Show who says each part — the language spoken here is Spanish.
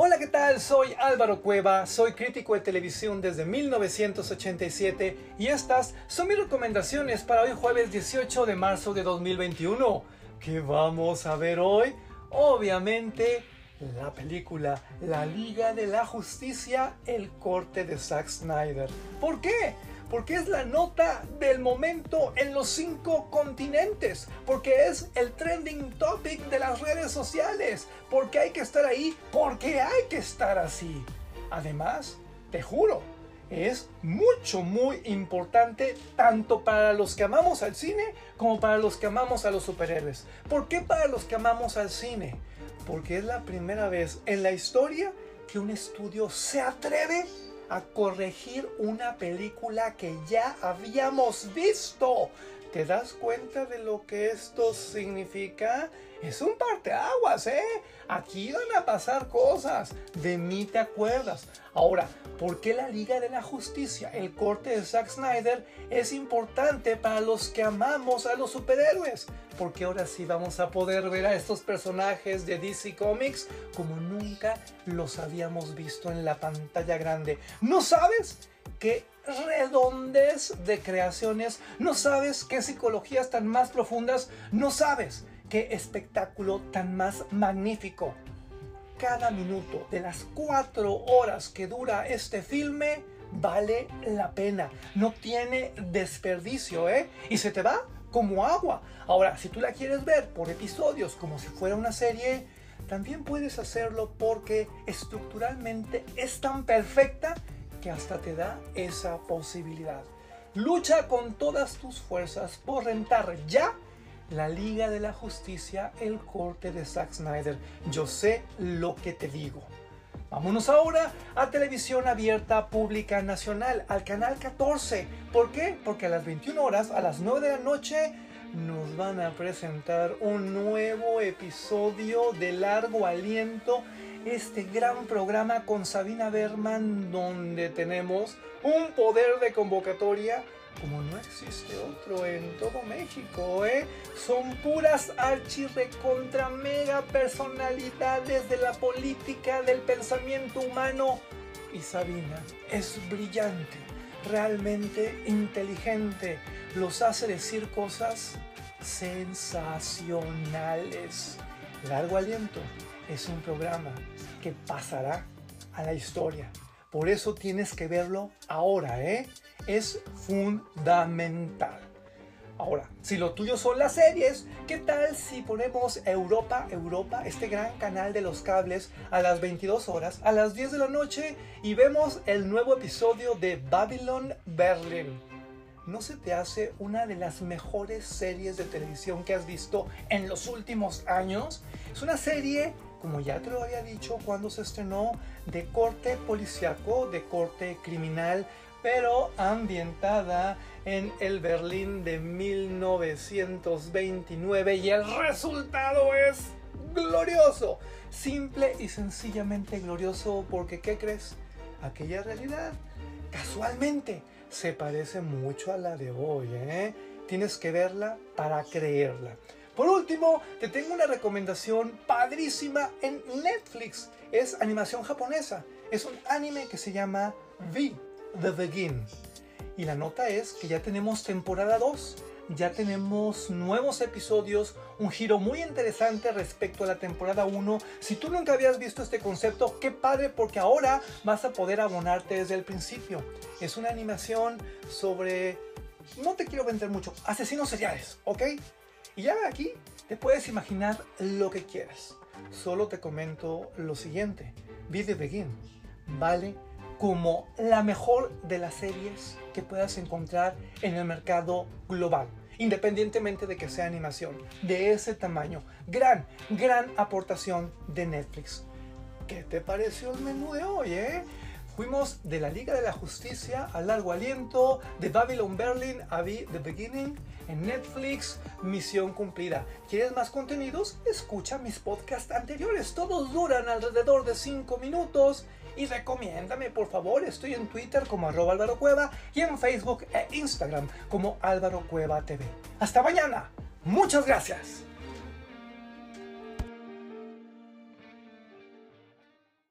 Speaker 1: Hola, ¿qué tal? Soy Álvaro Cueva, soy crítico de televisión desde 1987 y estas son mis recomendaciones para hoy jueves 18 de marzo de 2021. ¿Qué vamos a ver hoy? Obviamente la película La Liga de la Justicia, el corte de Zack Snyder. ¿Por qué? Porque es la nota del momento en los cinco continentes, porque es el trending topic de las redes sociales, porque hay que estar ahí, porque hay que estar así. Además, te juro, es mucho, muy importante tanto para los que amamos al cine como para los que amamos a los superhéroes. ¿Por qué para los que amamos al cine? Porque es la primera vez en la historia que un estudio se atreve a corregir una película que ya habíamos visto. ¿Te das cuenta de lo que esto significa? Es un parteaguas, ¿eh? Aquí van a pasar cosas. De mí te acuerdas. Ahora, ¿por qué la Liga de la Justicia, el corte de Zack Snyder, es importante para los que amamos a los superhéroes? Porque ahora sí vamos a poder ver a estos personajes de DC Comics como nunca los habíamos visto en la pantalla grande. ¿No sabes? Qué redondez de creaciones, no sabes qué psicologías tan más profundas, no sabes qué espectáculo tan más magnífico. Cada minuto de las cuatro horas que dura este filme vale la pena. No tiene desperdicio, ¿eh? Y se te va como agua. Ahora, si tú la quieres ver por episodios como si fuera una serie, también puedes hacerlo porque estructuralmente es tan perfecta que hasta te da esa posibilidad. Lucha con todas tus fuerzas por rentar ya la Liga de la Justicia, el corte de Zack Snyder. Yo sé lo que te digo. Vámonos ahora a Televisión Abierta Pública Nacional, al canal 14. ¿Por qué? Porque a las 21 horas, a las 9 de la noche, nos van a presentar un nuevo episodio de largo aliento este gran programa con Sabina Berman donde tenemos un poder de convocatoria como no existe otro en todo México, ¿eh? Son puras archirre contra mega personalidades de la política, del pensamiento humano. Y Sabina es brillante, realmente inteligente, los hace decir cosas sensacionales. Largo aliento es un programa que pasará a la historia. Por eso tienes que verlo ahora, ¿eh? Es fundamental. Ahora, si lo tuyo son las series, ¿qué tal si ponemos Europa, Europa, este gran canal de los cables, a las 22 horas, a las 10 de la noche, y vemos el nuevo episodio de Babylon Berlin? ¿No se te hace una de las mejores series de televisión que has visto en los últimos años? Es una serie como ya te lo había dicho cuando se estrenó, de corte policiaco, de corte criminal, pero ambientada en el Berlín de 1929 y el resultado es glorioso, simple y sencillamente glorioso porque ¿qué crees? Aquella realidad casualmente se parece mucho a la de hoy, ¿eh? Tienes que verla para creerla. Por último, te tengo una recomendación padrísima en Netflix. Es animación japonesa. Es un anime que se llama V, The Begin. Y la nota es que ya tenemos temporada 2. Ya tenemos nuevos episodios, un giro muy interesante respecto a la temporada 1. Si tú nunca habías visto este concepto, qué padre porque ahora vas a poder abonarte desde el principio. Es una animación sobre... No te quiero vender mucho, asesinos seriales, ¿ok? Y ya aquí te puedes imaginar lo que quieras. Solo te comento lo siguiente. Be Begin vale como la mejor de las series que puedas encontrar en el mercado global. Independientemente de que sea animación. De ese tamaño. Gran, gran aportación de Netflix. ¿Qué te pareció el menú de hoy, eh? Fuimos de la Liga de la Justicia a Largo Aliento, de Babylon Berlin a Be The Beginning, en Netflix, misión cumplida. ¿Quieres más contenidos? Escucha mis podcasts anteriores, todos duran alrededor de 5 minutos. Y recomiéndame, por favor, estoy en Twitter como arroba Álvaro Cueva y en Facebook e Instagram como Álvaro Cueva TV. Hasta mañana, muchas gracias.